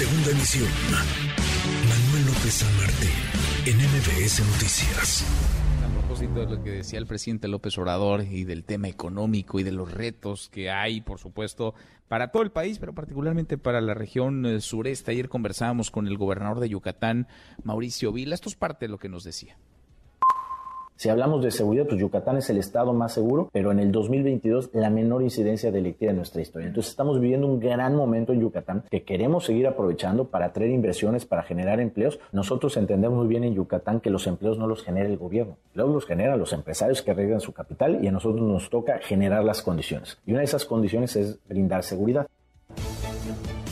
Segunda emisión. Manuel López San Martín, en MBS Noticias. A propósito de lo que decía el presidente López Obrador y del tema económico y de los retos que hay, por supuesto, para todo el país, pero particularmente para la región eh, sureste. Ayer conversábamos con el gobernador de Yucatán, Mauricio Vila. Esto es parte de lo que nos decía. Si hablamos de seguridad, pues Yucatán es el estado más seguro, pero en el 2022 la menor incidencia delictiva de nuestra historia. Entonces estamos viviendo un gran momento en Yucatán que queremos seguir aprovechando para atraer inversiones, para generar empleos. Nosotros entendemos muy bien en Yucatán que los empleos no los genera el gobierno, luego los generan los empresarios que arriesgan su capital y a nosotros nos toca generar las condiciones. Y una de esas condiciones es brindar seguridad.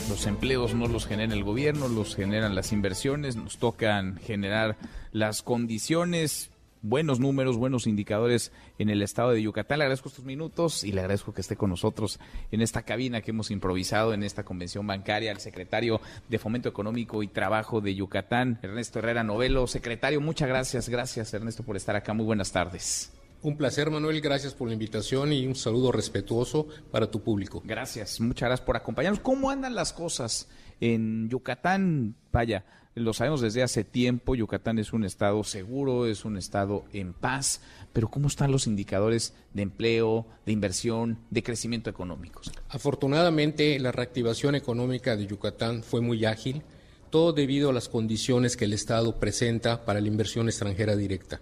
Los empleos no los genera el gobierno, los generan las inversiones, nos tocan generar las condiciones buenos números, buenos indicadores en el estado de Yucatán. Le agradezco estos minutos y le agradezco que esté con nosotros en esta cabina que hemos improvisado en esta convención bancaria, al secretario de Fomento Económico y Trabajo de Yucatán, Ernesto Herrera Novelo. Secretario, muchas gracias. Gracias, Ernesto, por estar acá. Muy buenas tardes. Un placer, Manuel. Gracias por la invitación y un saludo respetuoso para tu público. Gracias, muchas gracias por acompañarnos. ¿Cómo andan las cosas en Yucatán? Vaya, lo sabemos desde hace tiempo, Yucatán es un estado seguro, es un estado en paz, pero ¿cómo están los indicadores de empleo, de inversión, de crecimiento económico? Afortunadamente, la reactivación económica de Yucatán fue muy ágil, todo debido a las condiciones que el Estado presenta para la inversión extranjera directa.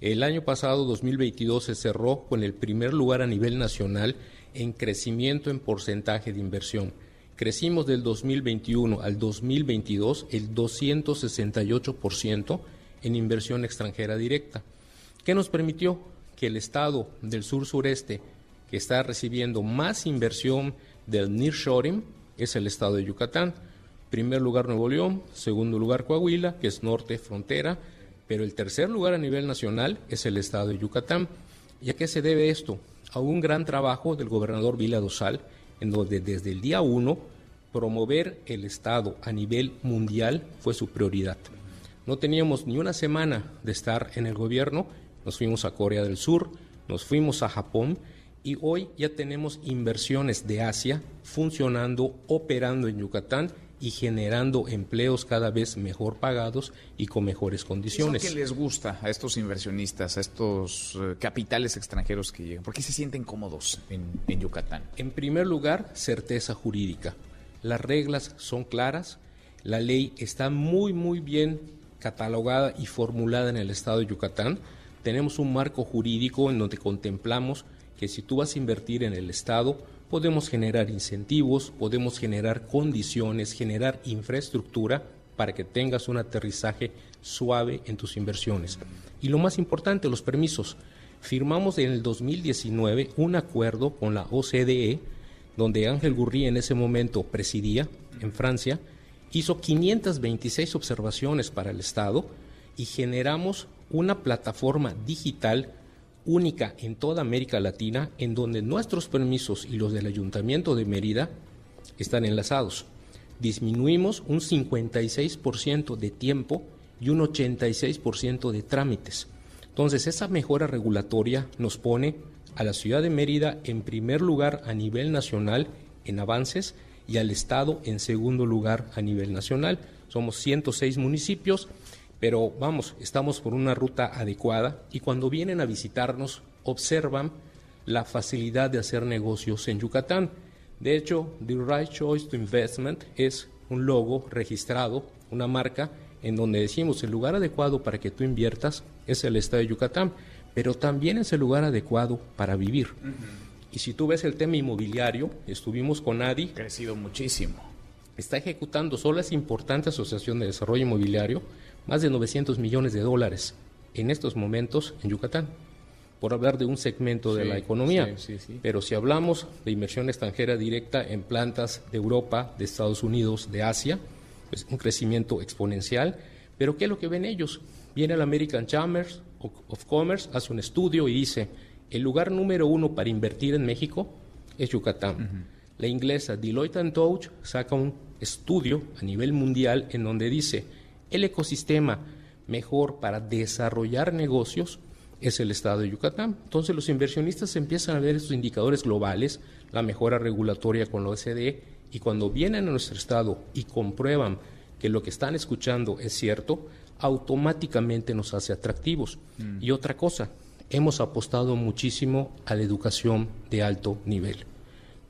El año pasado, 2022, se cerró con el primer lugar a nivel nacional en crecimiento en porcentaje de inversión Crecimos del 2021 al 2022 el 268% en inversión extranjera directa, que nos permitió que el estado del sur sureste que está recibiendo más inversión del nearshoring es el estado de Yucatán. Primer lugar Nuevo León, segundo lugar Coahuila, que es norte frontera, pero el tercer lugar a nivel nacional es el estado de Yucatán. ¿Y a qué se debe esto? A un gran trabajo del gobernador Vila Dosal, en donde desde el día uno promover el Estado a nivel mundial fue su prioridad. No teníamos ni una semana de estar en el gobierno, nos fuimos a Corea del Sur, nos fuimos a Japón y hoy ya tenemos inversiones de Asia funcionando, operando en Yucatán y generando empleos cada vez mejor pagados y con mejores condiciones. ¿Qué les gusta a estos inversionistas, a estos eh, capitales extranjeros que llegan? ¿Por qué se sienten cómodos en Yucatán? En primer lugar, certeza jurídica las reglas son claras, la ley está muy, muy bien catalogada y formulada en el estado de Yucatán. Tenemos un marco jurídico en donde contemplamos que si tú vas a invertir en el estado, podemos generar incentivos, podemos generar condiciones, generar infraestructura para que tengas un aterrizaje suave en tus inversiones. Y lo más importante, los permisos. Firmamos en el 2019 un acuerdo con la OCDE donde Ángel Gurrí en ese momento presidía en Francia, hizo 526 observaciones para el Estado y generamos una plataforma digital única en toda América Latina en donde nuestros permisos y los del Ayuntamiento de Mérida están enlazados. Disminuimos un 56% de tiempo y un 86% de trámites. Entonces, esa mejora regulatoria nos pone a la ciudad de Mérida en primer lugar a nivel nacional en avances y al Estado en segundo lugar a nivel nacional. Somos 106 municipios, pero vamos, estamos por una ruta adecuada y cuando vienen a visitarnos observan la facilidad de hacer negocios en Yucatán. De hecho, The Right Choice to Investment es un logo registrado, una marca en donde decimos el lugar adecuado para que tú inviertas es el estado de Yucatán pero también es el lugar adecuado para vivir. Y si tú ves el tema inmobiliario, estuvimos con ADI. Crecido muchísimo. Está ejecutando solo esa importante asociación de desarrollo inmobiliario más de 900 millones de dólares en estos momentos en Yucatán, por hablar de un segmento de la economía. Pero si hablamos de inversión extranjera directa en plantas de Europa, de Estados Unidos, de Asia, pues un crecimiento exponencial. Pero ¿qué es lo que ven ellos? Viene el American Chambers of Commerce hace un estudio y dice, el lugar número uno para invertir en México es Yucatán. La inglesa Deloitte Touch saca un estudio a nivel mundial en donde dice, el ecosistema mejor para desarrollar negocios es el estado de Yucatán. Entonces los inversionistas empiezan a ver estos indicadores globales, la mejora regulatoria con la OCDE y cuando vienen a nuestro estado y comprueban que lo que están escuchando es cierto, automáticamente nos hace atractivos. Mm. Y otra cosa, hemos apostado muchísimo a la educación de alto nivel.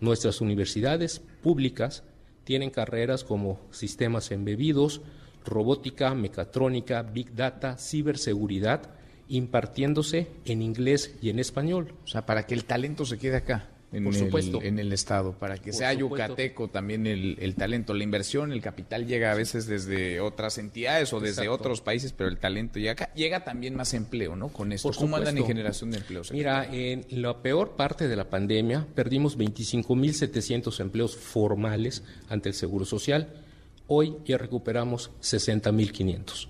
Nuestras universidades públicas tienen carreras como sistemas embebidos, robótica, mecatrónica, big data, ciberseguridad, impartiéndose en inglés y en español. O sea, para que el talento se quede acá en, Por supuesto. El, en el Estado, para que sea yucateco también el, talento, la inversión, el capital llega a veces desde otras entidades o desde otros países, pero el talento llega Llega también más empleo, ¿no? Con esto. ¿Cómo andan en generación de empleos? Mira, en la peor parte de la pandemia perdimos 25.700 empleos formales ante el Seguro Social. Hoy ya recuperamos 60.500.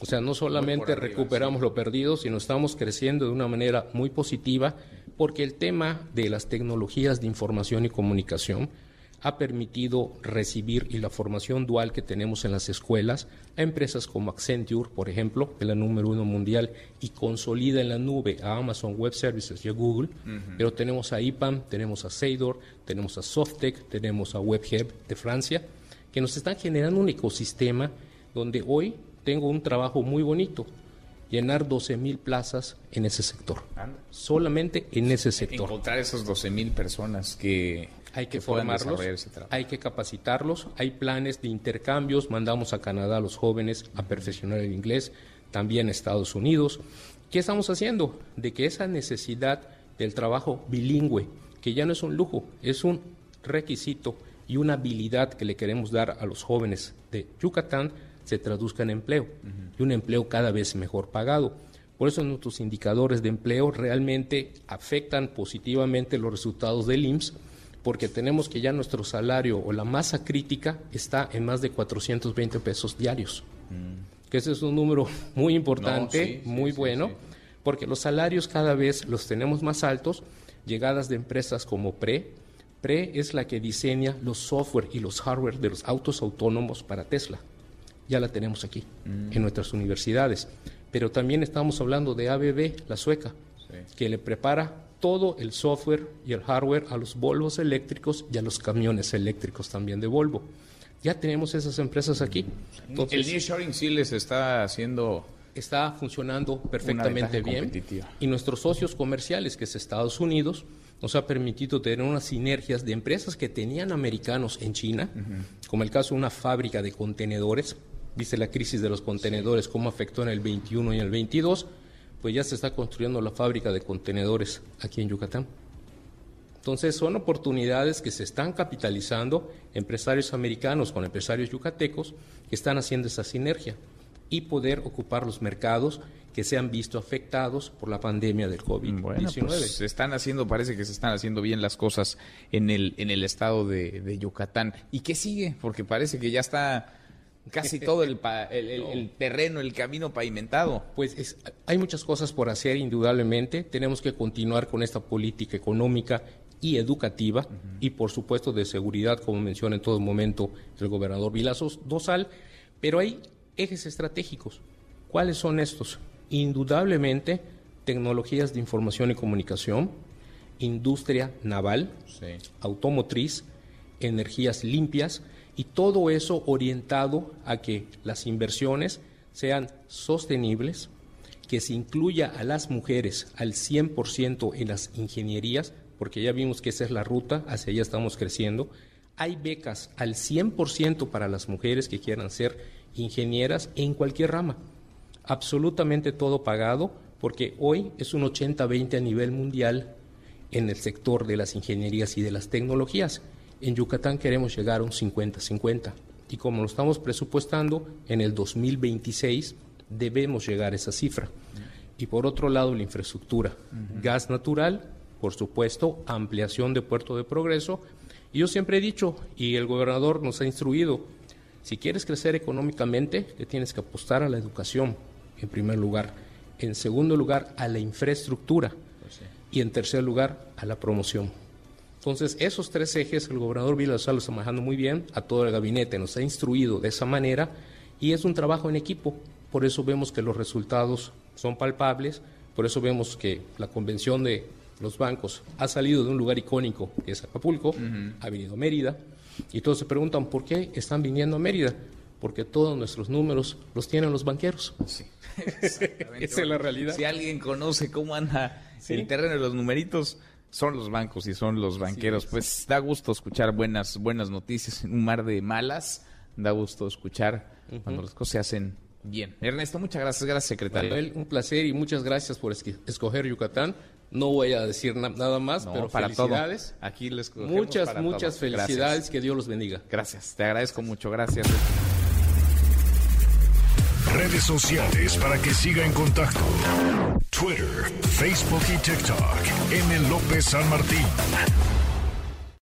O sea, no solamente recuperamos lo perdido, sino estamos creciendo de una manera muy positiva porque el tema de las tecnologías de información y comunicación ha permitido recibir y la formación dual que tenemos en las escuelas a empresas como Accenture, por ejemplo, que es la número uno mundial y consolida en la nube a Amazon Web Services y a Google, pero tenemos a IPAM, tenemos a Seidor, tenemos a Softec, tenemos a WebHub de Francia, que nos están generando un ecosistema donde hoy tengo un trabajo muy bonito, llenar 12 mil plazas en ese sector. Solamente en ese sector. Encontrar esos 12 mil personas que hay que, formarlos, hay que capacitarlos, hay planes de intercambios, mandamos a Canadá a los jóvenes a perfeccionar el inglés, también a Estados Unidos. ¿Qué estamos haciendo? De que esa necesidad del trabajo bilingüe, que ya no es un lujo, es un requisito y una habilidad que le queremos dar a los jóvenes de Yucatán, se traduzca en empleo y un empleo cada vez mejor pagado. Por eso nuestros indicadores de empleo realmente afectan positivamente los resultados del IMSS, porque tenemos que ya nuestro salario o la masa crítica está en más de 420 pesos diarios, mm. que ese es un número muy importante, muy bueno, porque los salarios cada vez los tenemos más altos, llegadas de empresas como PRE, PRE es la que diseña los software y los hardware de los autos autónomos para Tesla ya la tenemos aquí, mm. en nuestras universidades. Pero también estamos hablando de ABB, la sueca, que le prepara todo el software y el hardware a los Volvos eléctricos y a los camiones eléctricos también de Volvo. Ya tenemos esas empresas aquí. el nearshoring sí les está haciendo está funcionando perfectamente bien y nuestros socios comerciales, que es Estados Unidos, nos ha permitido tener unas sinergias de empresas que tenían americanos en China, como el caso de una fábrica de contenedores. Viste la crisis de los contenedores, cómo afectó en el 21 y en el 22, pues ya se está construyendo la fábrica de contenedores aquí en Yucatán. Entonces son oportunidades que se están capitalizando empresarios americanos con empresarios yucatecos que están haciendo esa sinergia y poder ocupar los mercados que se han visto afectados por la pandemia del COVID-19. Bueno, pues se están haciendo, parece que se están haciendo bien las cosas en el, en el estado de, de Yucatán. ¿Y qué sigue? Porque parece que ya está casi todo el, el, terreno, el camino pavimentado. Pues hay muchas cosas por hacer, indudablemente. Tenemos que continuar con esta política económica y educativa y, por supuesto, de seguridad, como menciona en todo momento el gobernador Vilazos Dosal. Pero hay ejes estratégicos. ¿Cuáles son estos? Indudablemente, tecnologías de información y comunicación, industria naval, automotriz, energías limpias, y todo eso orientado a que las inversiones sean sostenibles, que se incluya a las mujeres al 100% en las ingenierías, porque ya vimos que esa es la ruta, hacia allá estamos creciendo. Hay becas al 100% para las mujeres que quieran ser ingenieras en cualquier rama. Absolutamente todo pagado, porque hoy es un 80-20 a nivel mundial en el sector de las ingenierías y de las tecnologías. En Yucatán queremos llegar a un 50-50 y como lo estamos presupuestando, en el 2026 debemos llegar a esa cifra. Y por otro lado, la infraestructura, gas natural, por supuesto, ampliación de Puerto de Progreso. Y yo siempre he dicho, y el gobernador nos ha instruido, si quieres crecer económicamente, te tienes que apostar a la educación, en primer lugar. En segundo lugar, a la infraestructura. Pues y en tercer lugar, a la promoción. Entonces, esos tres ejes el gobernador Villasal lo está manejando muy bien, a todo el gabinete nos ha instruido de esa manera y es un trabajo en equipo. Por eso vemos que los resultados son palpables, por eso vemos que la convención de los bancos ha salido de un lugar icónico que es Acapulco, ha venido Mérida, Y todos se preguntan por qué están viniendo a Mérida, porque todos nuestros números los tienen los banqueros. Sí. Esa es la realidad. Si alguien conoce cómo anda el terreno de los numeritos, son los bancos y son los banqueros. Pues da gusto escuchar buenas, buenas noticias en un mar de malas. Da gusto escuchar cuando las cosas se hacen bien. Ernesto, muchas gracias. Gracias, secretario. Manuel, un placer y muchas gracias por escoger Yucatán. No voy a decir nada más, pero para felicidades. Todo. Aquí les Muchas, muchas felicidades. Gracias. Que Dios los bendiga. Gracias. Te agradezco mucho. Gracias. Redes sociales para que siga en contacto: Twitter, Facebook y TikTok. M. López San Martín.